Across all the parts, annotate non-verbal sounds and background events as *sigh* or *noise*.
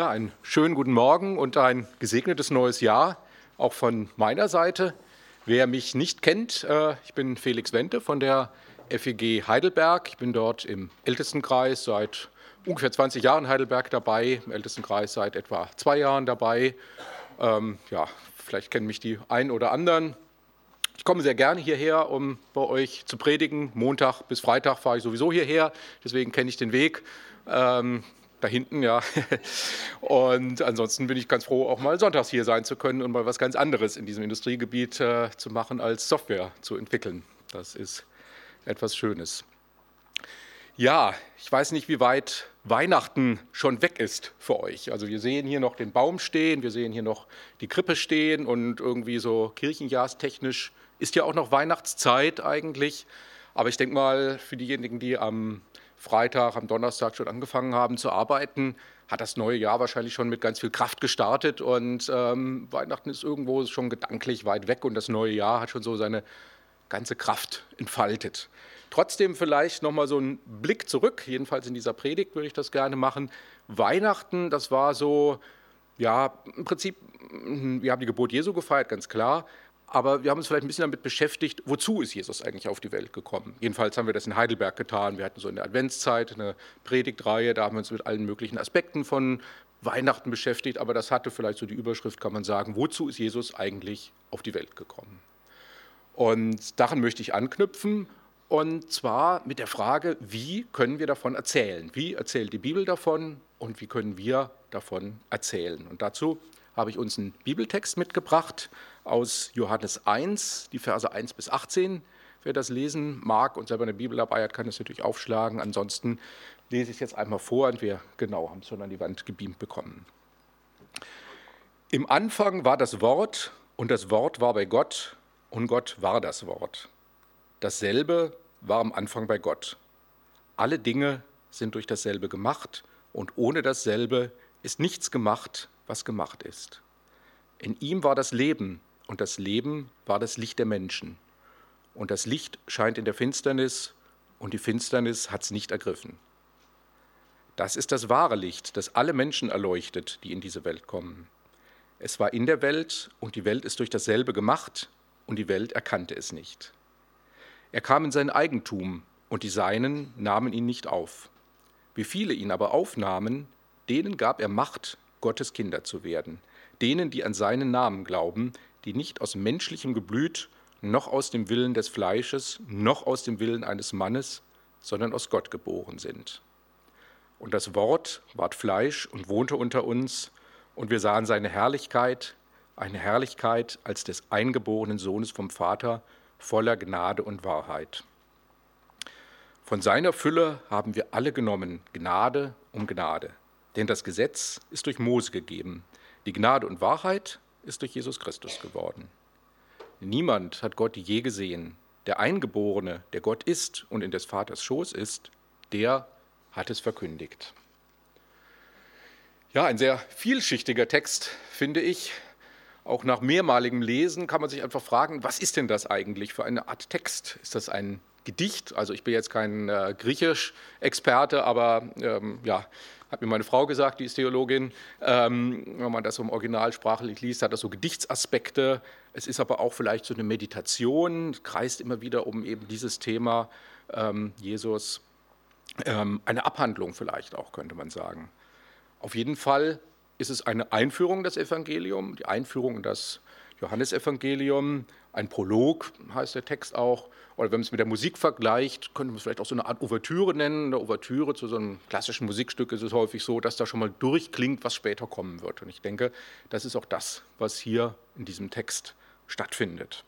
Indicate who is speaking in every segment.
Speaker 1: Ja, einen schönen guten Morgen und ein gesegnetes neues Jahr, auch von meiner Seite. Wer mich nicht kennt, äh, ich bin Felix Wente von der FEG Heidelberg. Ich bin dort im Ältestenkreis seit ungefähr 20 Jahren Heidelberg dabei, im Ältestenkreis seit etwa zwei Jahren dabei. Ähm, ja, vielleicht kennen mich die einen oder anderen. Ich komme sehr gerne hierher, um bei euch zu predigen. Montag bis Freitag fahre ich sowieso hierher, deswegen kenne ich den Weg. Ähm, da hinten, ja. *laughs* Und ansonsten bin ich ganz froh, auch mal sonntags hier sein zu können und mal was ganz anderes in diesem Industriegebiet äh, zu machen, als Software zu entwickeln. Das ist etwas Schönes. Ja, ich weiß nicht, wie weit Weihnachten schon weg ist für euch. Also wir sehen hier noch den Baum stehen, wir sehen hier noch die Krippe stehen und irgendwie so kirchenjahrstechnisch ist ja auch noch Weihnachtszeit eigentlich. Aber ich denke mal, für diejenigen, die am Freitag, am Donnerstag schon angefangen haben zu arbeiten, hat das neue Jahr wahrscheinlich schon mit ganz viel Kraft gestartet und ähm, Weihnachten ist irgendwo schon gedanklich weit weg und das neue Jahr hat schon so seine ganze Kraft entfaltet. Trotzdem vielleicht nochmal so ein Blick zurück, jedenfalls in dieser Predigt würde ich das gerne machen. Weihnachten, das war so, ja, im Prinzip, wir haben die Geburt Jesu gefeiert, ganz klar, aber wir haben uns vielleicht ein bisschen damit beschäftigt, wozu ist Jesus eigentlich auf die Welt gekommen. Jedenfalls haben wir das in Heidelberg getan. Wir hatten so in der Adventszeit eine Predigtreihe, da haben wir uns mit allen möglichen Aspekten von Weihnachten beschäftigt, aber das hatte vielleicht so die Überschrift, kann man sagen, wozu ist Jesus eigentlich auf die Welt gekommen. Und daran möchte ich anknüpfen und zwar mit der Frage, wie können wir davon erzählen? Wie erzählt die Bibel davon und wie können wir davon erzählen? Und dazu habe ich uns einen Bibeltext mitgebracht aus Johannes 1, die Verse 1 bis 18. Wer das lesen mag und selber eine Bibel dabei hat, kann es natürlich aufschlagen. Ansonsten lese ich es jetzt einmal vor und wir genau haben es schon an die Wand gebeamt bekommen. Im Anfang war das Wort und das Wort war bei Gott und Gott war das Wort. Dasselbe war am Anfang bei Gott. Alle Dinge sind durch dasselbe gemacht und ohne dasselbe ist nichts gemacht, was gemacht ist. In ihm war das Leben und das Leben war das Licht der Menschen. Und das Licht scheint in der Finsternis und die Finsternis hat es nicht ergriffen. Das ist das wahre Licht, das alle Menschen erleuchtet, die in diese Welt kommen. Es war in der Welt und die Welt ist durch dasselbe gemacht und die Welt erkannte es nicht. Er kam in sein Eigentum und die Seinen nahmen ihn nicht auf. Wie viele ihn aber aufnahmen, denen gab er Macht, Gottes Kinder zu werden, denen, die an seinen Namen glauben, die nicht aus menschlichem Geblüt, noch aus dem Willen des Fleisches, noch aus dem Willen eines Mannes, sondern aus Gott geboren sind. Und das Wort ward Fleisch und wohnte unter uns, und wir sahen seine Herrlichkeit, eine Herrlichkeit als des eingeborenen Sohnes vom Vater, voller Gnade und Wahrheit. Von seiner Fülle haben wir alle genommen, Gnade um Gnade. Denn das Gesetz ist durch Mose gegeben, die Gnade und Wahrheit ist durch Jesus Christus geworden. Niemand hat Gott je gesehen. Der Eingeborene, der Gott ist und in des Vaters Schoß ist, der hat es verkündigt. Ja, ein sehr vielschichtiger Text, finde ich. Auch nach mehrmaligem Lesen kann man sich einfach fragen, was ist denn das eigentlich für eine Art Text? Ist das ein Gedicht? Also ich bin jetzt kein äh, Griechisch-Experte, aber ähm, ja, hat mir meine Frau gesagt, die ist Theologin, ähm, wenn man das im Original sprachlich liest, hat das so Gedichtsaspekte. Es ist aber auch vielleicht so eine Meditation, kreist immer wieder um eben dieses Thema ähm, Jesus. Ähm, eine Abhandlung vielleicht auch, könnte man sagen. Auf jeden Fall ist es eine Einführung in das Evangelium, die Einführung in das Johannesevangelium, ein Prolog heißt der Text auch. Oder wenn man es mit der Musik vergleicht, könnte man es vielleicht auch so eine Art Ouvertüre nennen. Eine Ouvertüre zu so einem klassischen Musikstück ist es häufig so, dass da schon mal durchklingt, was später kommen wird. Und ich denke, das ist auch das, was hier in diesem Text stattfindet.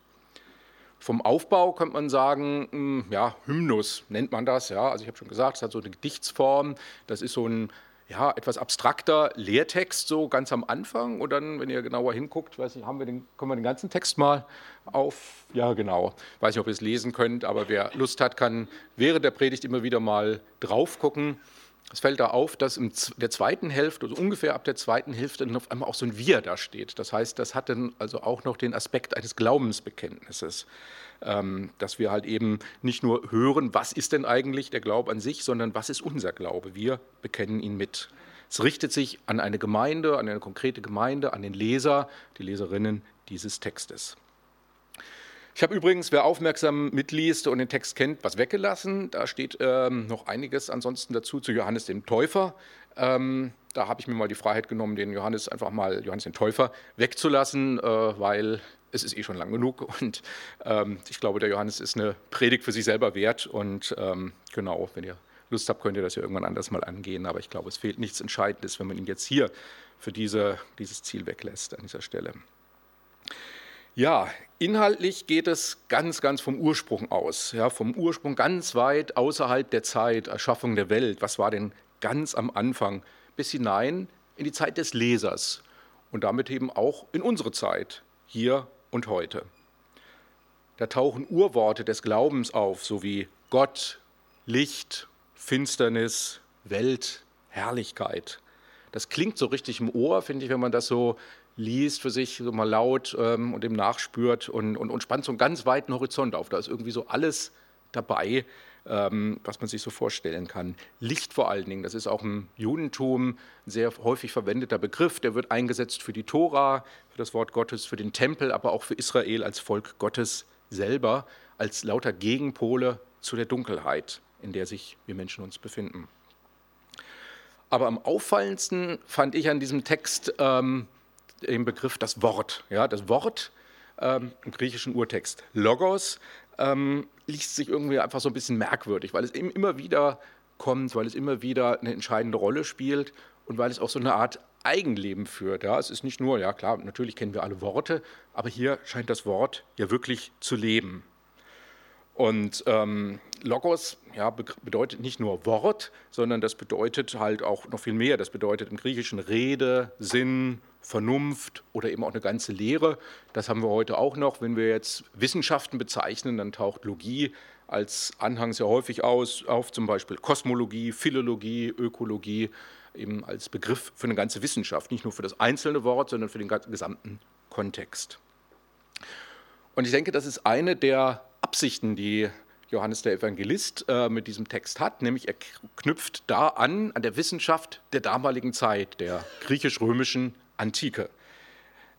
Speaker 1: Vom Aufbau könnte man sagen, hm, ja, Hymnus nennt man das. Ja. Also ich habe schon gesagt, es hat so eine Gedichtsform. Das ist so ein ja, etwas abstrakter Lehrtext so ganz am Anfang und dann, wenn ihr genauer hinguckt, weiß nicht, haben wir den, können wir den ganzen Text mal auf, ja genau, weiß nicht, ob ihr es lesen könnt, aber wer Lust hat, kann während der Predigt immer wieder mal drauf gucken. Es fällt da auf, dass in der zweiten Hälfte, also ungefähr ab der zweiten Hälfte, dann auf einmal auch so ein Wir da steht. Das heißt, das hat dann also auch noch den Aspekt eines Glaubensbekenntnisses, ähm, dass wir halt eben nicht nur hören, was ist denn eigentlich der Glaube an sich, sondern was ist unser Glaube. Wir bekennen ihn mit. Es richtet sich an eine Gemeinde, an eine konkrete Gemeinde, an den Leser, die Leserinnen dieses Textes. Ich habe übrigens, wer aufmerksam mitliest und den Text kennt, was weggelassen. Da steht ähm, noch einiges ansonsten dazu zu Johannes dem Täufer. Ähm, da habe ich mir mal die Freiheit genommen, den Johannes einfach mal, Johannes den Täufer, wegzulassen, äh, weil es ist eh schon lang genug. *laughs* Und ähm, ich glaube, der Johannes ist eine Predigt für sich selber wert. Und ähm, genau, wenn ihr Lust habt, könnt ihr das ja irgendwann anders mal angehen. Aber ich glaube, es fehlt nichts Entscheidendes, wenn man ihn jetzt hier für diese, dieses Ziel weglässt an dieser Stelle. Ja, inhaltlich geht es ganz, ganz vom Ursprung aus. Ja, vom Ursprung ganz weit außerhalb der Zeit, Erschaffung der Welt. Was war denn ganz am Anfang? Bis hinein in die Zeit des Lesers und damit eben auch in unsere Zeit, hier und heute. Da tauchen Urworte des Glaubens auf, so wie Gott, Licht, Finsternis, Welt, Herrlichkeit. Das klingt so richtig im Ohr, finde ich, wenn man das so liest für sich so mal laut ähm, und dem nachspürt und, und, und spannt so einen ganz weiten Horizont auf. Da ist irgendwie so alles dabei, ähm, was man sich so vorstellen kann. Licht vor allen Dingen, das ist auch im Judentum ein sehr häufig verwendeter Begriff. Der wird eingesetzt für die Tora, für das Wort Gottes, für den Tempel, aber auch für Israel als Volk Gottes selber, als lauter Gegenpole zu der Dunkelheit, in der sich wir Menschen uns befinden. Aber am auffallendsten fand ich an diesem Text ähm, den Begriff das Wort. Ja, das Wort ähm, im griechischen Urtext Logos ähm, liest sich irgendwie einfach so ein bisschen merkwürdig, weil es eben immer wieder kommt, weil es immer wieder eine entscheidende Rolle spielt und weil es auch so eine Art Eigenleben führt. Ja, es ist nicht nur, ja klar, natürlich kennen wir alle Worte, aber hier scheint das Wort ja wirklich zu leben. Und ähm, Logos ja, bedeutet nicht nur Wort, sondern das bedeutet halt auch noch viel mehr. Das bedeutet im Griechischen Rede, Sinn, Vernunft oder eben auch eine ganze Lehre. Das haben wir heute auch noch. Wenn wir jetzt Wissenschaften bezeichnen, dann taucht Logie als Anhang sehr häufig aus, auf zum Beispiel Kosmologie, Philologie, Ökologie, eben als Begriff für eine ganze Wissenschaft, nicht nur für das einzelne Wort, sondern für den gesamten Kontext. Und ich denke, das ist eine der Absichten, die Johannes der Evangelist äh, mit diesem Text hat, nämlich er knüpft da an, an der Wissenschaft der damaligen Zeit, der griechisch-römischen Antike.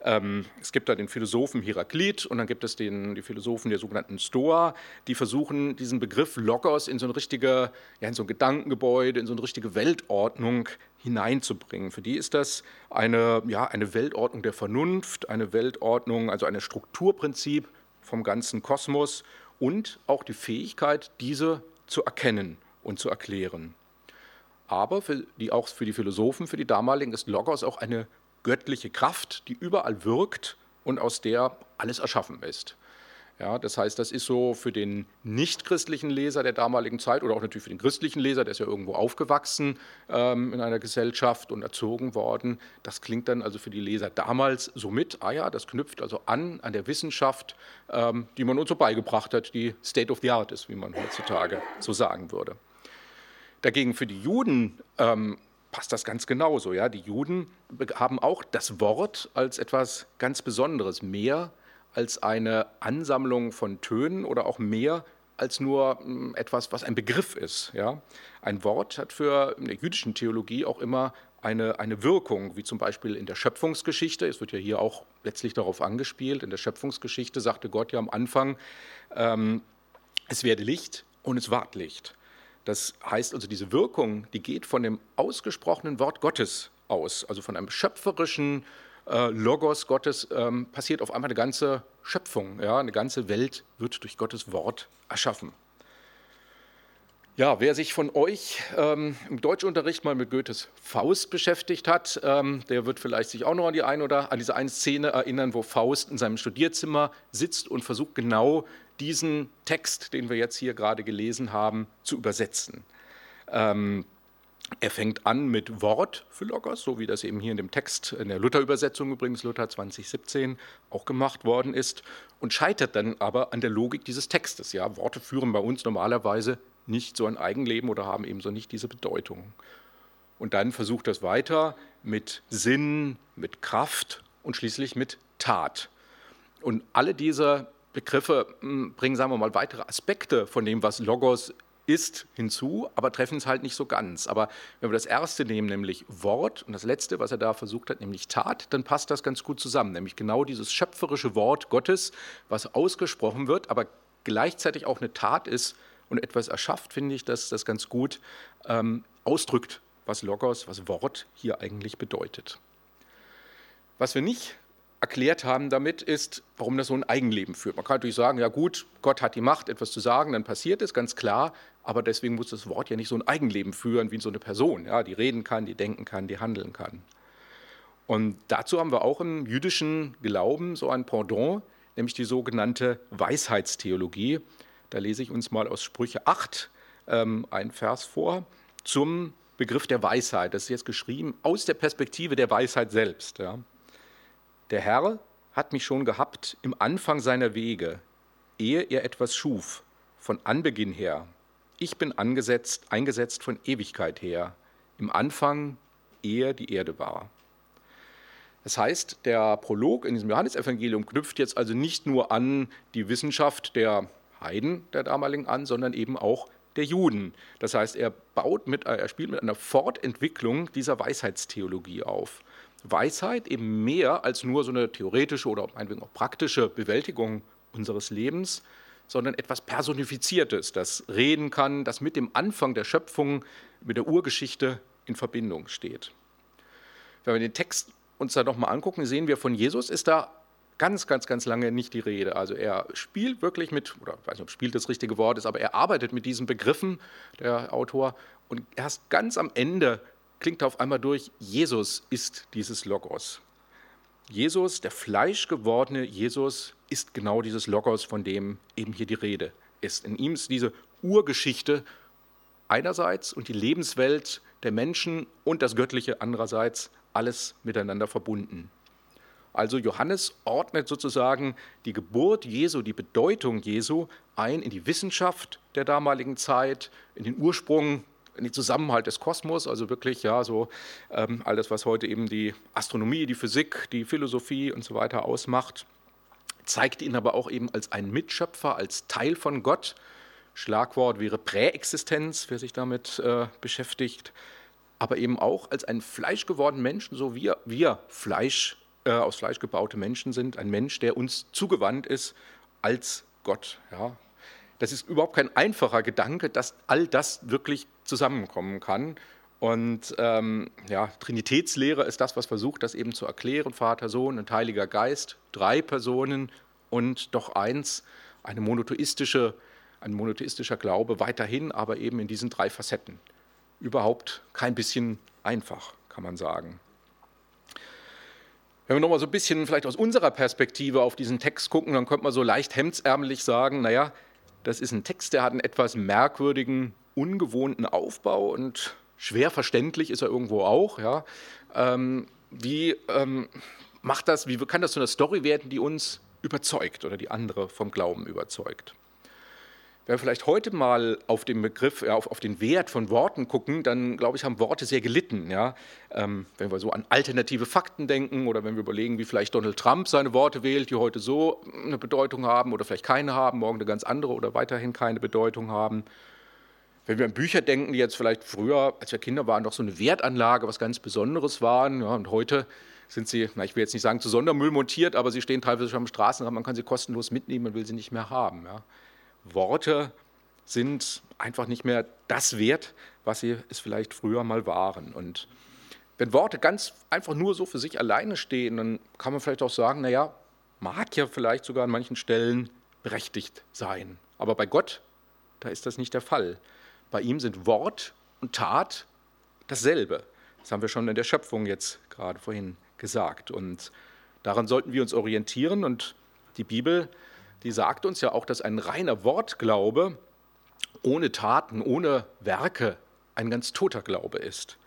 Speaker 1: Ähm, es gibt da den Philosophen Heraklit und dann gibt es den, die Philosophen der sogenannten Stoa, die versuchen, diesen Begriff Logos in so, eine richtige, ja, in so ein Gedankengebäude, in so eine richtige Weltordnung hineinzubringen. Für die ist das eine, ja, eine Weltordnung der Vernunft, eine Weltordnung, also ein Strukturprinzip vom ganzen Kosmos und auch die Fähigkeit, diese zu erkennen und zu erklären. Aber für die, auch für die Philosophen, für die damaligen, ist Logos auch eine göttliche Kraft, die überall wirkt und aus der alles erschaffen ist. Ja, das heißt, das ist so für den nichtchristlichen Leser der damaligen Zeit oder auch natürlich für den christlichen Leser, der ist ja irgendwo aufgewachsen ähm, in einer Gesellschaft und erzogen worden. Das klingt dann also für die Leser damals so mit, ah ja, das knüpft also an an der Wissenschaft, ähm, die man uns so beigebracht hat, die State of the Art ist, wie man heutzutage so sagen würde. Dagegen für die Juden ähm, passt das ganz genauso. Ja? Die Juden haben auch das Wort als etwas ganz Besonderes, mehr als eine Ansammlung von Tönen oder auch mehr als nur hm, etwas, was ein Begriff ist. Ja? Ein Wort hat für in der jüdischen Theologie auch immer eine, eine Wirkung, wie zum Beispiel in der Schöpfungsgeschichte. Es wird ja hier auch letztlich darauf angespielt. In der Schöpfungsgeschichte sagte Gott ja am Anfang, ähm, es werde Licht und es ward Licht. Das heißt also, diese Wirkung, die geht von dem ausgesprochenen Wort Gottes aus, also von einem schöpferischen äh, Logos Gottes ähm, passiert auf einmal eine ganze Schöpfung. Ja? Eine ganze Welt wird durch Gottes Wort erschaffen. Ja, wer sich von euch ähm, im Deutschunterricht mal mit Goethes Faust beschäftigt hat, ähm, der wird vielleicht sich auch noch an die ein oder an diese eine Szene erinnern, wo Faust in seinem Studierzimmer sitzt und versucht genau diesen Text, den wir jetzt hier gerade gelesen haben, zu übersetzen. Ähm, er fängt an mit Wort für Logos, so wie das eben hier in dem Text, in der Luther-Übersetzung übrigens, Luther 2017, auch gemacht worden ist, und scheitert dann aber an der Logik dieses Textes. Ja, Worte führen bei uns normalerweise nicht so ein Eigenleben oder haben ebenso nicht diese Bedeutung. Und dann versucht das weiter mit Sinn, mit Kraft und schließlich mit Tat. Und alle diese Begriffe hm, bringen, sagen wir mal, weitere Aspekte von dem, was Logos ist hinzu, aber treffen es halt nicht so ganz. Aber wenn wir das erste nehmen, nämlich Wort, und das letzte, was er da versucht hat, nämlich Tat, dann passt das ganz gut zusammen. Nämlich genau dieses schöpferische Wort Gottes, was ausgesprochen wird, aber gleichzeitig auch eine Tat ist und etwas erschafft, finde ich, dass das ganz gut ähm, ausdrückt, was Logos, was Wort hier eigentlich bedeutet. Was wir nicht erklärt haben damit, ist, warum das so ein Eigenleben führt. Man kann natürlich sagen, ja gut, Gott hat die Macht, etwas zu sagen, dann passiert es, ganz klar, aber deswegen muss das Wort ja nicht so ein Eigenleben führen wie so eine Person, ja, die reden kann, die denken kann, die handeln kann. Und dazu haben wir auch im jüdischen Glauben so ein Pendant, nämlich die sogenannte Weisheitstheologie. Da lese ich uns mal aus Sprüche 8 ähm, einen Vers vor zum Begriff der Weisheit. Das ist jetzt geschrieben aus der Perspektive der Weisheit selbst. Ja. Der Herr hat mich schon gehabt im Anfang seiner Wege, ehe er etwas schuf, von Anbeginn her. Ich bin angesetzt, eingesetzt von Ewigkeit her, im Anfang, ehe die Erde war. Das heißt, der Prolog in diesem Johannesevangelium knüpft jetzt also nicht nur an die Wissenschaft der Heiden der damaligen an, sondern eben auch der Juden. Das heißt, er baut mit, er spielt mit einer Fortentwicklung dieser Weisheitstheologie auf. Weisheit eben mehr als nur so eine theoretische oder meinetwegen auch praktische Bewältigung unseres Lebens, sondern etwas Personifiziertes, das reden kann, das mit dem Anfang der Schöpfung, mit der Urgeschichte in Verbindung steht. Wenn wir den Text uns da nochmal angucken, sehen wir, von Jesus ist da ganz, ganz, ganz lange nicht die Rede. Also er spielt wirklich mit, oder ich weiß nicht, ob spielt das richtige Wort ist, aber er arbeitet mit diesen Begriffen, der Autor, und erst ganz am Ende klingt auf einmal durch, Jesus ist dieses Logos. Jesus, der fleischgewordene Jesus, ist genau dieses Logos, von dem eben hier die Rede ist. In ihm ist diese Urgeschichte einerseits und die Lebenswelt der Menschen und das Göttliche andererseits alles miteinander verbunden. Also Johannes ordnet sozusagen die Geburt Jesu, die Bedeutung Jesu ein in die Wissenschaft der damaligen Zeit, in den Ursprung in den Zusammenhalt des Kosmos, also wirklich ja so ähm, alles, was heute eben die Astronomie, die Physik, die Philosophie und so weiter ausmacht, zeigt ihn aber auch eben als einen Mitschöpfer, als Teil von Gott. Schlagwort wäre Präexistenz, wer sich damit äh, beschäftigt, aber eben auch als einen fleischgewordenen Menschen, so wie wir Fleisch, äh, aus Fleisch gebaute Menschen sind, ein Mensch, der uns zugewandt ist als Gott. Ja. Das ist überhaupt kein einfacher Gedanke, dass all das wirklich zusammenkommen kann. Und ähm, ja, Trinitätslehre ist das, was versucht, das eben zu erklären. Vater, Sohn und Heiliger Geist, drei Personen und doch eins, eine monotheistische, ein monotheistischer Glaube weiterhin, aber eben in diesen drei Facetten. Überhaupt kein bisschen einfach, kann man sagen. Wenn wir nochmal so ein bisschen vielleicht aus unserer Perspektive auf diesen Text gucken, dann könnte man so leicht hemdsärmelig sagen, naja, das ist ein Text, der hat einen etwas merkwürdigen, ungewohnten Aufbau und schwer verständlich ist er irgendwo auch. Ja. Ähm, wie ähm, macht das, wie kann das zu einer Story werden, die uns überzeugt oder die andere vom Glauben überzeugt? Wenn wir vielleicht heute mal auf den Begriff, ja, auf, auf, den Wert von Worten gucken, dann glaube ich, haben Worte sehr gelitten. Ja? Ähm, wenn wir so an alternative Fakten denken oder wenn wir überlegen, wie vielleicht Donald Trump seine Worte wählt, die heute so eine Bedeutung haben oder vielleicht keine haben, morgen eine ganz andere oder weiterhin keine Bedeutung haben. Wenn wir an Bücher denken, die jetzt vielleicht früher, als wir Kinder waren, doch so eine Wertanlage, was ganz Besonderes waren, ja, und heute sind sie, na, ich will jetzt nicht sagen zu Sondermüll montiert, aber sie stehen teilweise schon am Straßenrand, man kann sie kostenlos mitnehmen, man will sie nicht mehr haben. Ja. Worte sind einfach nicht mehr das wert, was sie es vielleicht früher mal waren. Und wenn Worte ganz einfach nur so für sich alleine stehen, dann kann man vielleicht auch sagen, naja, mag ja vielleicht sogar an manchen Stellen berechtigt sein. Aber bei Gott, da ist das nicht der Fall. Bei ihm sind Wort und Tat dasselbe. Das haben wir schon in der Schöpfung jetzt gerade vorhin gesagt. Und daran sollten wir uns orientieren. Und die Bibel die sagt uns ja auch, dass ein reiner Wortglaube ohne Taten, ohne Werke ein ganz toter Glaube ist.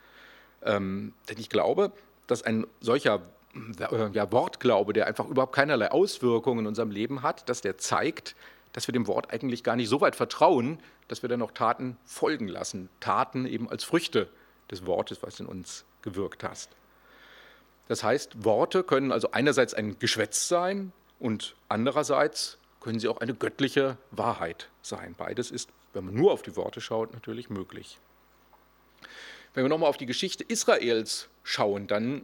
Speaker 1: Ähm, denn ich glaube, dass ein solcher äh, ja, Wortglaube, der einfach überhaupt keinerlei Auswirkungen in unserem Leben hat, dass der zeigt, dass wir dem Wort eigentlich gar nicht so weit vertrauen, dass wir dann noch Taten folgen lassen. Taten eben als Früchte des Wortes, was in uns gewirkt hast. Das heißt, Worte können also einerseits ein Geschwätz sein und andererseits können sie auch eine göttliche Wahrheit sein. Beides ist wenn man nur auf die Worte schaut, natürlich möglich. Wenn wir nochmal auf die Geschichte Israels schauen, dann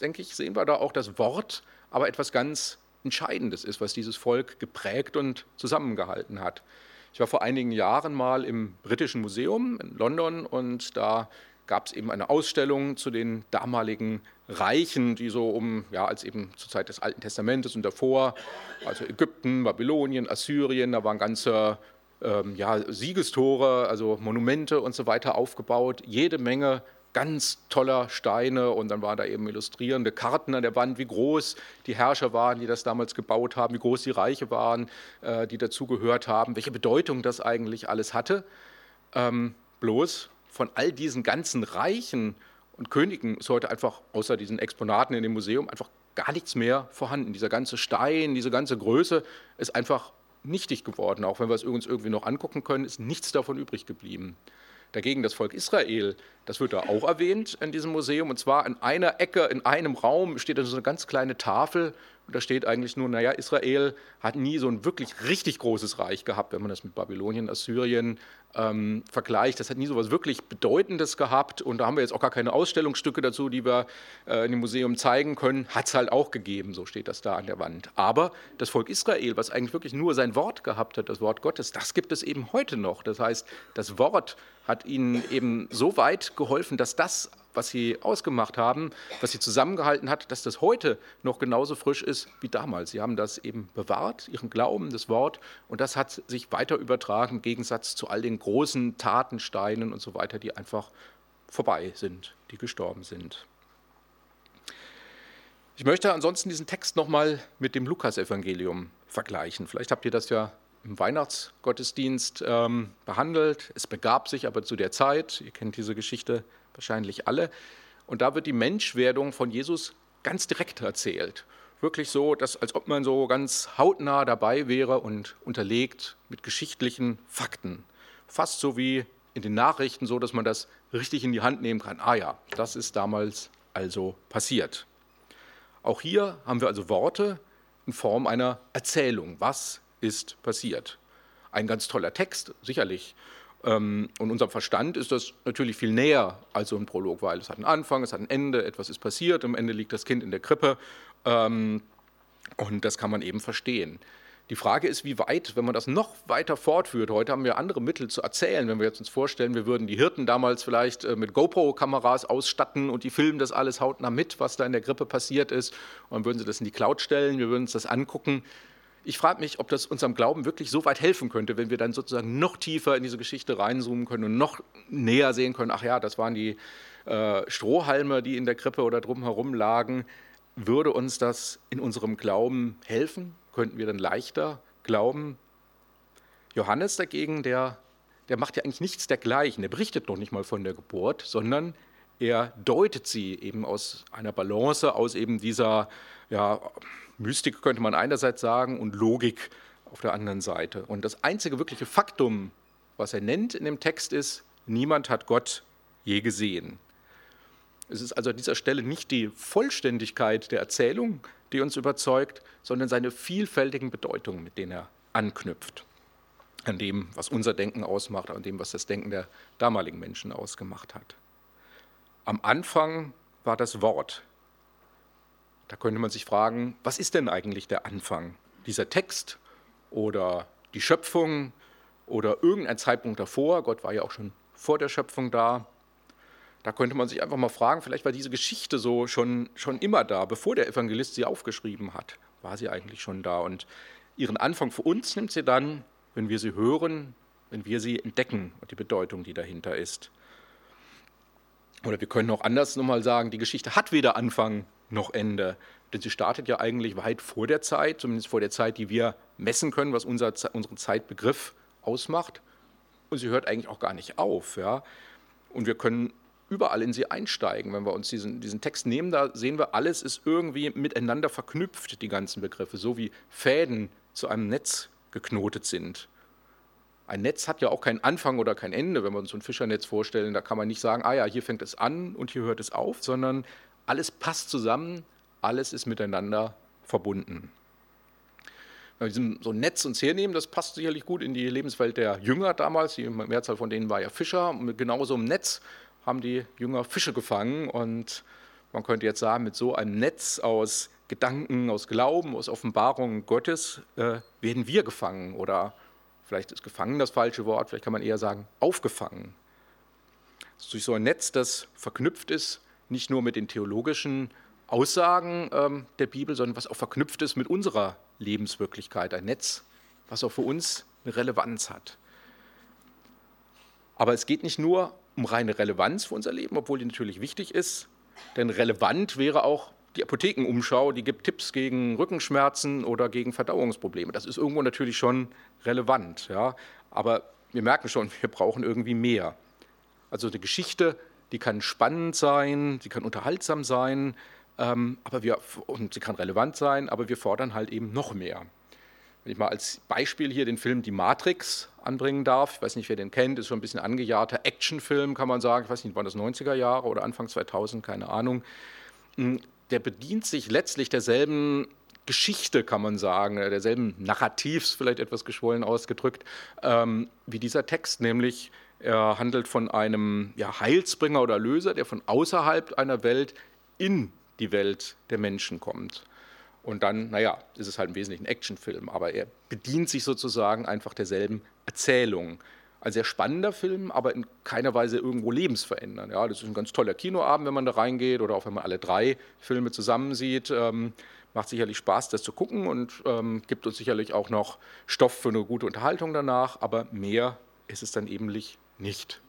Speaker 1: denke ich, sehen wir da auch das Wort, aber etwas ganz Entscheidendes ist, was dieses Volk geprägt und zusammengehalten hat. Ich war vor einigen Jahren mal im Britischen Museum in London und da gab es eben eine Ausstellung zu den damaligen Reichen, die so um, ja, als eben zur Zeit des Alten Testamentes und davor, also Ägypten, Babylonien, Assyrien, da waren ganze ähm, ja, Siegestore, also Monumente und so weiter aufgebaut, jede Menge ganz toller Steine und dann waren da eben illustrierende Karten an der Wand, wie groß die Herrscher waren, die das damals gebaut haben, wie groß die Reiche waren, äh, die dazugehört haben, welche Bedeutung das eigentlich alles hatte. Ähm, bloß von all diesen ganzen Reichen und Königen ist heute einfach außer diesen Exponaten in dem Museum einfach gar nichts mehr vorhanden. Dieser ganze Stein, diese ganze Größe ist einfach nichtig geworden. Auch wenn wir es uns irgendwie noch angucken können, ist nichts davon übrig geblieben. Dagegen das Volk Israel, das wird da auch erwähnt in diesem Museum. Und zwar in einer Ecke, in einem Raum steht da so eine ganz kleine Tafel. Und da steht eigentlich nur, naja, Israel hat nie so ein wirklich richtig großes Reich gehabt, wenn man das mit Babylonien, Assyrien ähm, vergleicht. Das hat nie so etwas wirklich Bedeutendes gehabt. Und da haben wir jetzt auch gar keine Ausstellungsstücke dazu, die wir äh, in dem Museum zeigen können. Hat es halt auch gegeben, so steht das da an der Wand. Aber das Volk Israel, was eigentlich wirklich nur sein Wort gehabt hat, das Wort Gottes, das gibt es eben heute noch. Das heißt, das Wort hat ihnen eben so weit geholfen, dass das, was sie ausgemacht haben, was sie zusammengehalten hat, dass das heute noch genauso frisch ist wie damals. Sie haben das eben bewahrt, ihren Glauben, das Wort, und das hat sich weiter übertragen im Gegensatz zu all den großen Taten, Steinen und so weiter, die einfach vorbei sind, die gestorben sind. Ich möchte ansonsten diesen Text nochmal mit dem Lukasevangelium vergleichen. Vielleicht habt ihr das ja im Weihnachtsgottesdienst ähm, behandelt. Es begab sich aber zu der Zeit, ihr kennt diese Geschichte wahrscheinlich alle, und da wird die Menschwerdung von Jesus ganz direkt erzählt. Wirklich so, dass, als ob man so ganz hautnah dabei wäre und unterlegt mit geschichtlichen Fakten. Fast so wie in den Nachrichten, so dass man das richtig in die Hand nehmen kann. Ah ja, das ist damals also passiert. Auch hier haben wir also Worte in Form einer Erzählung. Was ist passiert. Ein ganz toller Text, sicherlich. Ähm, und unserem Verstand ist das natürlich viel näher als so ein Prolog, weil es hat einen Anfang, es hat ein Ende, etwas ist passiert, am Ende liegt das Kind in der Krippe ähm, und das kann man eben verstehen. Die Frage ist, wie weit, wenn man das noch weiter fortführt, heute haben wir andere Mittel zu erzählen, wenn wir jetzt uns vorstellen, wir würden die Hirten damals vielleicht äh, mit GoPro-Kameras ausstatten und die filmen das alles hautnah mit, was da in der Grippe passiert ist, und dann würden sie das in die Cloud stellen, wir würden uns das angucken, ich frage mich, ob das unserem Glauben wirklich so weit helfen könnte, wenn wir dann sozusagen noch tiefer in diese Geschichte reinzoomen können und noch näher sehen können, ach ja, das waren die äh, Strohhalme, die in der Krippe oder drumherum lagen. Würde uns das in unserem Glauben helfen? Könnten wir dann leichter glauben? Johannes dagegen, der, der macht ja eigentlich nichts dergleichen. Der berichtet noch nicht mal von der Geburt, sondern er deutet sie eben aus einer Balance, aus eben dieser ja, Mystik könnte man einerseits sagen und Logik auf der anderen Seite. Und das einzige wirkliche Faktum, was er nennt in dem Text ist, niemand hat Gott je gesehen. Es ist also an dieser Stelle nicht die Vollständigkeit der Erzählung, die uns überzeugt, sondern seine vielfältigen Bedeutungen, mit denen er anknüpft. An dem, was unser Denken ausmacht, an dem, was das Denken der damaligen Menschen ausgemacht hat. Am Anfang war das Wort, da könnte man sich fragen, was ist denn eigentlich der Anfang? Dieser Text oder die Schöpfung oder irgendein Zeitpunkt davor? Gott war ja auch schon vor der Schöpfung da. Da könnte man sich einfach mal fragen, vielleicht war diese Geschichte so schon, schon immer da, bevor der Evangelist sie aufgeschrieben hat. War sie eigentlich schon da? Und ihren Anfang für uns nimmt sie dann, wenn wir sie hören, wenn wir sie entdecken und die Bedeutung, die dahinter ist. Oder wir können auch anders nochmal sagen, die Geschichte hat weder Anfang noch Ende. Denn sie startet ja eigentlich weit vor der Zeit, zumindest vor der Zeit, die wir messen können, was unser, unseren Zeitbegriff ausmacht. Und sie hört eigentlich auch gar nicht auf. Ja? Und wir können überall in sie einsteigen. Wenn wir uns diesen, diesen Text nehmen, da sehen wir, alles ist irgendwie miteinander verknüpft, die ganzen Begriffe, so wie Fäden zu einem Netz geknotet sind. Ein Netz hat ja auch keinen Anfang oder kein Ende. Wenn wir uns so ein Fischernetz vorstellen, da kann man nicht sagen, ah ja, hier fängt es an und hier hört es auf, sondern alles passt zusammen, alles ist miteinander verbunden. Wenn wir so ein Netz uns hernehmen, das passt sicherlich gut in die Lebenswelt der Jünger damals. Die Mehrzahl von denen war ja Fischer. Mit genau so einem Netz haben die Jünger Fische gefangen. Und man könnte jetzt sagen, mit so einem Netz aus Gedanken, aus Glauben, aus Offenbarungen Gottes äh, werden wir gefangen. Oder vielleicht ist gefangen das falsche Wort, vielleicht kann man eher sagen, aufgefangen. Durch so ein Netz, das verknüpft ist, nicht nur mit den theologischen Aussagen ähm, der Bibel, sondern was auch verknüpft ist mit unserer Lebenswirklichkeit. Ein Netz, was auch für uns eine Relevanz hat. Aber es geht nicht nur um reine Relevanz für unser Leben, obwohl die natürlich wichtig ist, denn relevant wäre auch die Apothekenumschau, die gibt Tipps gegen Rückenschmerzen oder gegen Verdauungsprobleme. Das ist irgendwo natürlich schon relevant, ja? aber wir merken schon, wir brauchen irgendwie mehr. Also die Geschichte, die kann spannend sein, sie kann unterhaltsam sein, ähm, aber wir, und sie kann relevant sein, aber wir fordern halt eben noch mehr. Wenn ich mal als Beispiel hier den Film Die Matrix anbringen darf, ich weiß nicht, wer den kennt, ist schon ein bisschen angejahrter Actionfilm, kann man sagen, ich weiß nicht, waren das 90er Jahre oder Anfang 2000, keine Ahnung. Der bedient sich letztlich derselben Geschichte, kann man sagen, äh, derselben Narrativs, vielleicht etwas geschwollen ausgedrückt, ähm, wie dieser Text, nämlich er handelt von einem ja, Heilsbringer oder Löser, der von außerhalb einer Welt in die Welt der Menschen kommt. Und dann, naja, ist es halt im Wesentlichen ein Actionfilm, aber er bedient sich sozusagen einfach derselben Erzählung. Ein sehr spannender Film, aber in keiner Weise irgendwo lebensverändernd. Ja, das ist ein ganz toller Kinoabend, wenn man da reingeht oder auch wenn man alle drei Filme zusammen sieht. Ähm, macht sicherlich Spaß, das zu gucken und ähm, gibt uns sicherlich auch noch Stoff für eine gute Unterhaltung danach, aber mehr ist es dann eben nicht.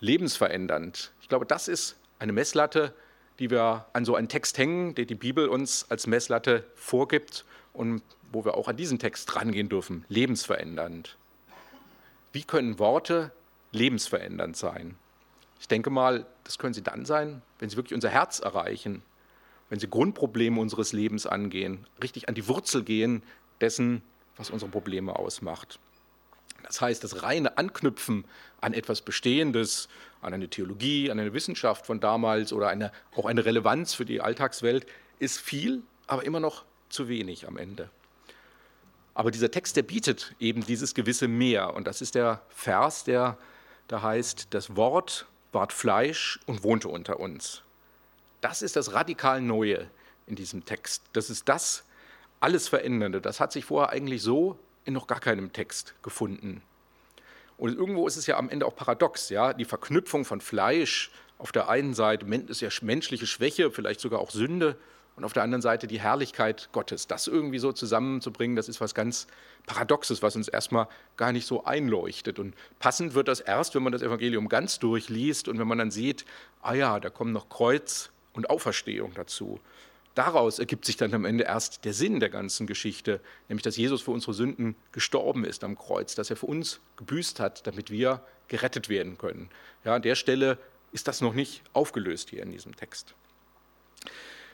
Speaker 1: Lebensverändernd. Ich glaube, das ist eine Messlatte, die wir an so einen Text hängen, der die Bibel uns als Messlatte vorgibt und wo wir auch an diesen Text rangehen dürfen, lebensverändernd. Wie können Worte lebensverändernd sein? Ich denke mal, das können sie dann sein, wenn sie wirklich unser Herz erreichen, wenn sie Grundprobleme unseres Lebens angehen, richtig an die Wurzel gehen dessen, was unsere Probleme ausmacht. Das heißt, das reine Anknüpfen an etwas Bestehendes, an eine Theologie, an eine Wissenschaft von damals oder eine, auch eine Relevanz für die Alltagswelt ist viel, aber immer noch zu wenig am Ende. Aber dieser Text, der bietet eben dieses gewisse Mehr. Und das ist der Vers, der da heißt, das Wort ward Fleisch und wohnte unter uns. Das ist das radikal Neue in diesem Text. Das ist das alles Verändernde. Das hat sich vorher eigentlich so in noch gar keinem Text gefunden. Und irgendwo ist es ja am Ende auch paradox, ja, die Verknüpfung von Fleisch auf der einen Seite ist ja menschliche Schwäche, vielleicht sogar auch Sünde, und auf der anderen Seite die Herrlichkeit Gottes. Das irgendwie so zusammenzubringen, das ist was ganz Paradoxes, was uns erstmal gar nicht so einleuchtet. Und passend wird das erst, wenn man das Evangelium ganz durchliest und wenn man dann sieht, ah ja, da kommen noch Kreuz und Auferstehung dazu. Daraus ergibt sich dann am Ende erst der Sinn der ganzen Geschichte, nämlich dass Jesus für unsere Sünden gestorben ist am Kreuz, dass er für uns gebüßt hat, damit wir gerettet werden können. Ja, an der Stelle ist das noch nicht aufgelöst hier in diesem Text.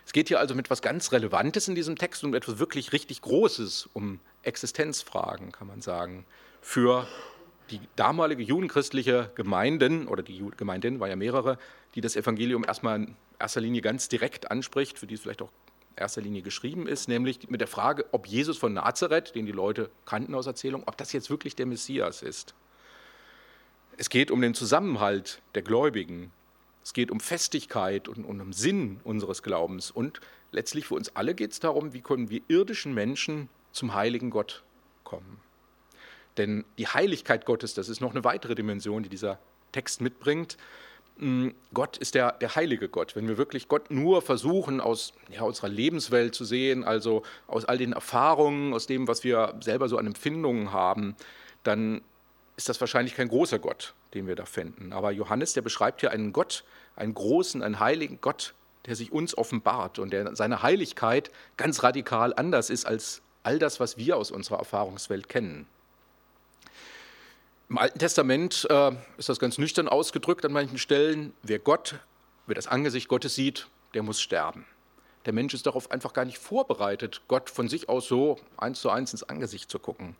Speaker 1: Es geht hier also mit etwas ganz Relevantes in diesem Text um etwas wirklich richtig Großes, um Existenzfragen, kann man sagen, für die damalige judenchristliche Gemeinden, oder die Gemeinden war ja mehrere, die das Evangelium erstmal erster Linie ganz direkt anspricht, für die es vielleicht auch in erster Linie geschrieben ist, nämlich mit der Frage, ob Jesus von Nazareth, den die Leute kannten aus Erzählung, ob das jetzt wirklich der Messias ist. Es geht um den Zusammenhalt der Gläubigen. Es geht um Festigkeit und, und um Sinn unseres Glaubens. Und letztlich für uns alle geht es darum, wie können wir irdischen Menschen zum heiligen Gott kommen. Denn die Heiligkeit Gottes, das ist noch eine weitere Dimension, die dieser Text mitbringt. Mm, Gott ist der, der heilige Gott. Wenn wir wirklich Gott nur versuchen, aus ja, unserer Lebenswelt zu sehen, also aus all den Erfahrungen, aus dem, was wir selber so an Empfindungen haben, dann ist das wahrscheinlich kein großer Gott, den wir da finden. Aber Johannes, der beschreibt hier einen Gott, einen großen, einen heiligen Gott, der sich uns offenbart und der seine Heiligkeit ganz radikal anders ist als all das, was wir aus unserer Erfahrungswelt kennen. Im Alten Testament äh, ist das ganz nüchtern ausgedrückt an manchen Stellen. Wer Gott, wer das Angesicht Gottes sieht, der muss sterben. Der Mensch ist darauf einfach gar nicht vorbereitet, Gott von sich aus so eins zu eins ins Angesicht zu gucken.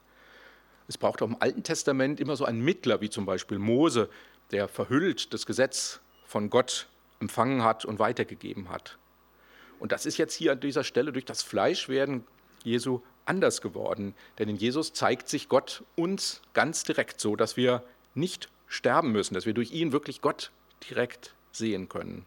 Speaker 1: Es braucht auch im Alten Testament immer so einen Mittler, wie zum Beispiel Mose, der verhüllt das Gesetz von Gott empfangen hat und weitergegeben hat. Und das ist jetzt hier an dieser Stelle durch das Fleischwerden Jesu anders geworden. Denn in Jesus zeigt sich Gott uns ganz direkt so, dass wir nicht sterben müssen, dass wir durch ihn wirklich Gott direkt sehen können.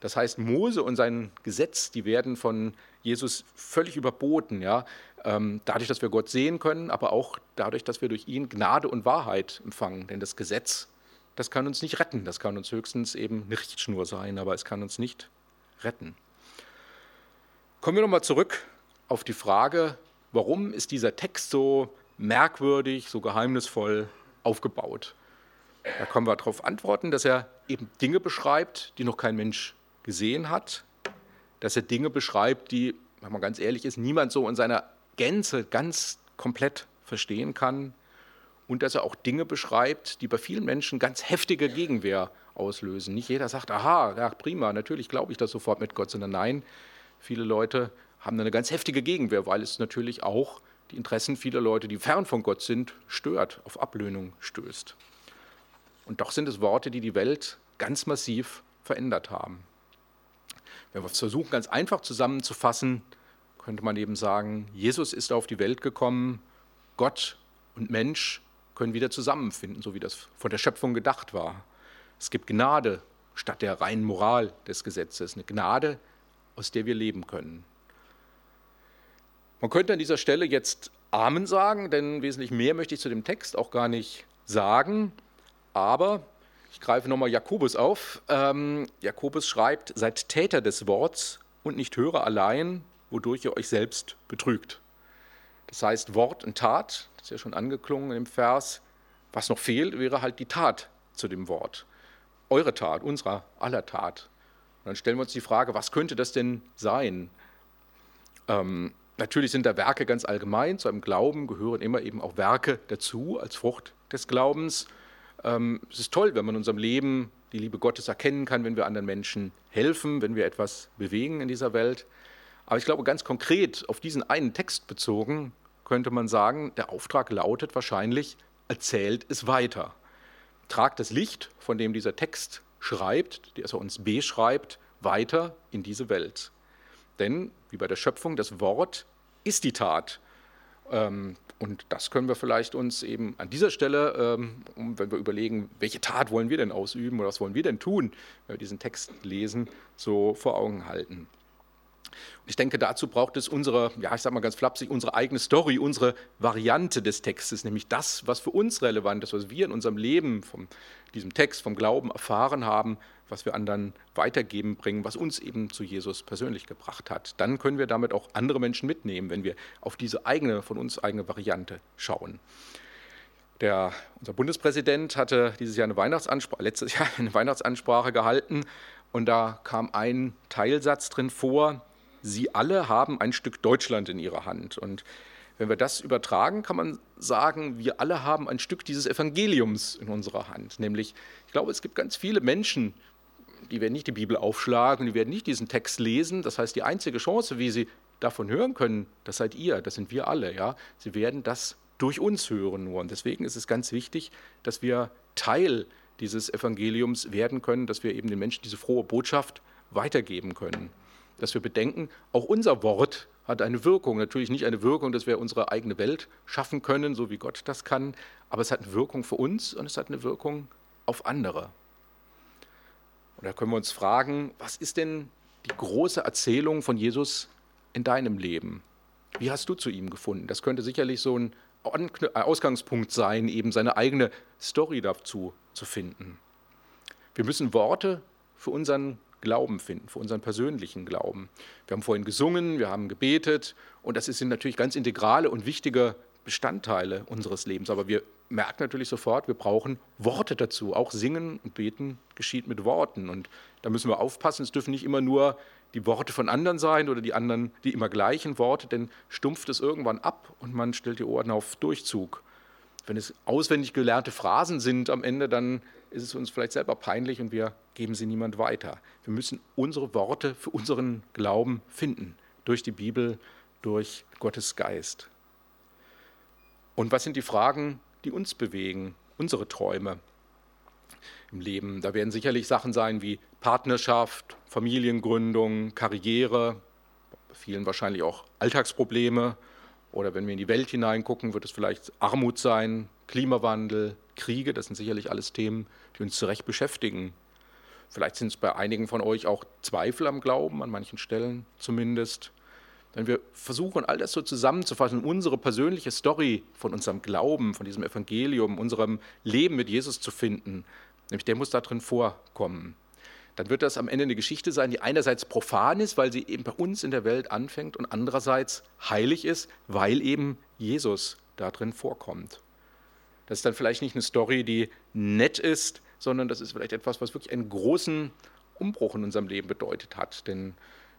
Speaker 1: Das heißt, Mose und sein Gesetz, die werden von Jesus völlig überboten, ja, ähm, dadurch, dass wir Gott sehen können, aber auch dadurch, dass wir durch ihn Gnade und Wahrheit empfangen. Denn das Gesetz, das kann uns nicht retten, das kann uns höchstens eben eine Richtschnur sein, aber es kann uns nicht retten. Kommen wir nochmal zurück auf die Frage, warum ist dieser Text so merkwürdig, so geheimnisvoll aufgebaut? Da können wir darauf antworten, dass er eben Dinge beschreibt, die noch kein Mensch gesehen hat, dass er Dinge beschreibt, die, wenn man ganz ehrlich ist, niemand so in seiner Gänze ganz komplett verstehen kann und dass er auch Dinge beschreibt, die bei vielen Menschen ganz heftige Gegenwehr auslösen. Nicht jeder sagt, aha, ja, prima, natürlich glaube ich das sofort mit Gott, sondern nein, viele Leute haben eine ganz heftige Gegenwehr, weil es natürlich auch die Interessen vieler Leute, die fern von Gott sind, stört, auf Ablöhnung stößt. Und doch sind es Worte, die die Welt ganz massiv verändert haben. Wenn wir es versuchen, ganz einfach zusammenzufassen, könnte man eben sagen, Jesus ist auf die Welt gekommen, Gott und Mensch können wieder zusammenfinden, so wie das von der Schöpfung gedacht war. Es gibt Gnade statt der reinen Moral des Gesetzes, eine Gnade, aus der wir leben können. Man könnte an dieser Stelle jetzt Amen sagen, denn wesentlich mehr möchte ich zu dem Text auch gar nicht sagen. Aber ich greife nochmal Jakobus auf. Ähm, Jakobus schreibt, seid Täter des Worts und nicht Hörer allein, wodurch ihr euch selbst betrügt. Das heißt, Wort und Tat, das ist ja schon angeklungen im Vers, was noch fehlt, wäre halt die Tat zu dem Wort. Eure Tat, unserer aller Tat. Und dann stellen wir uns die Frage, was könnte das denn sein? Ähm, natürlich sind da Werke ganz allgemein. Zu einem Glauben gehören immer eben auch Werke dazu als Frucht des Glaubens. Ähm, es ist toll, wenn man in unserem Leben die Liebe Gottes erkennen kann, wenn wir anderen Menschen helfen, wenn wir etwas bewegen in dieser Welt. Aber ich glaube, ganz konkret auf diesen einen Text bezogen, könnte man sagen, der Auftrag lautet wahrscheinlich, erzählt es weiter. Tragt das Licht, von dem dieser Text schreibt, das er uns beschreibt, weiter in diese Welt. Denn, wie bei der Schöpfung, das Wort ist die Tat. Ähm, und das können wir vielleicht uns eben an dieser Stelle, ähm, wenn wir überlegen, welche Tat wollen wir denn ausüben oder was wollen wir denn tun, wenn wir diesen Text lesen, so vor Augen halten. Ich denke, dazu braucht es unsere, ja, ich sage mal ganz flapsig, unsere eigene Story, unsere Variante des Textes, nämlich das, was für uns relevant ist, was wir in unserem Leben von diesem Text, vom Glauben erfahren haben, was wir anderen weitergeben bringen, was uns eben zu Jesus persönlich gebracht hat. Dann können wir damit auch andere Menschen mitnehmen, wenn wir auf diese eigene, von uns eigene Variante schauen. Der, unser Bundespräsident hatte dieses Jahr eine Weihnachtsansprache, letztes *laughs* Jahr eine Weihnachtsansprache gehalten und da kam ein Teilsatz drin vor, Sie alle haben ein Stück Deutschland in ihrer Hand. Und wenn wir das übertragen, kann man sagen, wir alle haben ein Stück dieses Evangeliums in unserer Hand. Nämlich, ich glaube, es gibt ganz viele Menschen, die werden nicht die Bibel aufschlagen, die werden nicht diesen Text lesen. Das heißt, die einzige Chance, wie sie davon hören können, das seid ihr, das sind wir alle. Ja? Sie werden das durch uns hören nur. Und deswegen ist es ganz wichtig, dass wir Teil dieses Evangeliums werden können, dass wir eben den Menschen diese frohe Botschaft weitergeben können. Dass wir bedenken, auch unser Wort hat eine Wirkung. Natürlich nicht eine Wirkung, dass wir unsere eigene Welt schaffen können, so wie Gott das kann, aber es hat eine Wirkung für uns und es hat eine Wirkung auf andere. Und da können wir uns fragen, was ist denn die große Erzählung von Jesus in deinem Leben? Wie hast du zu ihm gefunden? Das könnte sicherlich so ein Ausgangspunkt sein, eben seine eigene Story dazu zu finden. Wir müssen Worte für unseren Glauben finden, für unseren persönlichen Glauben. Wir haben vorhin gesungen, wir haben gebetet und das sind natürlich ganz integrale und wichtige Bestandteile unseres Lebens. Aber wir merken natürlich sofort, wir brauchen Worte dazu. Auch Singen und Beten geschieht mit Worten. Und da müssen wir aufpassen, es dürfen nicht immer nur die Worte von anderen sein oder die anderen, die immer gleichen Worte, denn stumpft es irgendwann ab und man stellt die Ohren auf Durchzug. Wenn es auswendig gelernte Phrasen sind am Ende, dann ist es uns vielleicht selber peinlich und wir geben sie niemand weiter. Wir müssen unsere Worte für unseren Glauben finden, durch die Bibel, durch Gottes Geist. Und was sind die Fragen, die uns bewegen, unsere Träume im Leben? Da werden sicherlich Sachen sein wie Partnerschaft, Familiengründung, Karriere, vielen wahrscheinlich auch Alltagsprobleme Oder wenn wir in die Welt hineingucken, wird es vielleicht Armut sein, Klimawandel, Kriege. Das sind sicherlich alles Themen, die uns zu Recht beschäftigen. Vielleicht sind es bei einigen von euch auch Zweifel am Glauben, an manchen Stellen zumindest. Wenn wir versuchen, all das so zusammenzufassen, unsere persönliche Story von unserem Glauben, von diesem Evangelium, unserem Leben mit Jesus zu finden, nämlich der muss da drin vorkommen, dann wird das am Ende eine Geschichte sein, die einerseits profan ist, weil sie eben bei uns in der Welt anfängt und andererseits heilig ist, weil eben Jesus da drin vorkommt. Das ist dann vielleicht nicht eine Story, die nett ist, sondern das ist vielleicht etwas, was wirklich einen großen Umbruch in unserem Leben bedeutet hat. Denn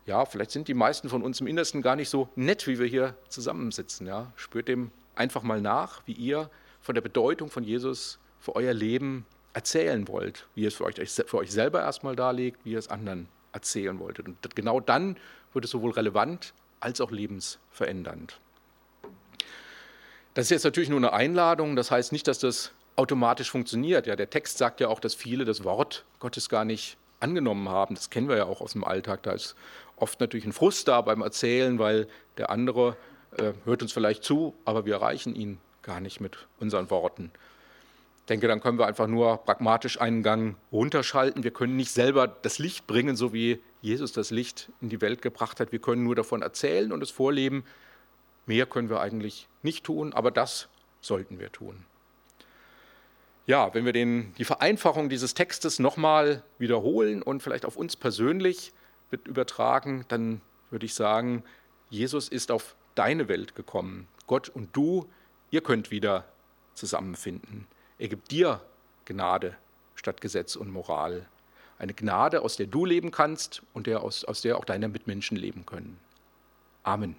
Speaker 1: ja, vielleicht sind die meisten von uns im Innersten gar nicht so nett, wie wir hier zusammensitzen. Ja. Spürt dem einfach mal nach, wie ihr von der Bedeutung von Jesus für euer Leben erzählen wollt, wie ihr es für euch, für euch selber erstmal darlegt, wie ihr es anderen erzählen wolltet. Und genau dann wird es sowohl relevant als auch lebensverändernd. Das ist jetzt natürlich nur eine Einladung, das heißt nicht, dass das automatisch funktioniert. Ja, der Text sagt ja auch, dass viele das Wort Gottes gar nicht angenommen haben. Das kennen wir ja auch aus dem Alltag. Da ist oft natürlich ein Frust da beim Erzählen, weil der andere äh, hört uns vielleicht zu, aber wir erreichen ihn gar nicht mit unseren Worten. Ich denke, dann können wir einfach nur pragmatisch einen Gang runterschalten. Wir können nicht selber das Licht bringen, so wie Jesus das Licht in die Welt gebracht hat. Wir können nur davon erzählen und es vorleben. Mehr können wir eigentlich nicht tun, aber das sollten wir tun. Ja, wenn wir den, die Vereinfachung dieses Textes nochmal wiederholen und vielleicht auf uns persönlich übertragen, dann würde ich sagen, Jesus ist auf deine Welt gekommen. Gott und du, ihr könnt wieder zusammenfinden. Er gibt dir Gnade statt Gesetz und Moral. Eine Gnade, aus der du leben kannst und der, aus, aus der auch deine Mitmenschen leben können. Amen.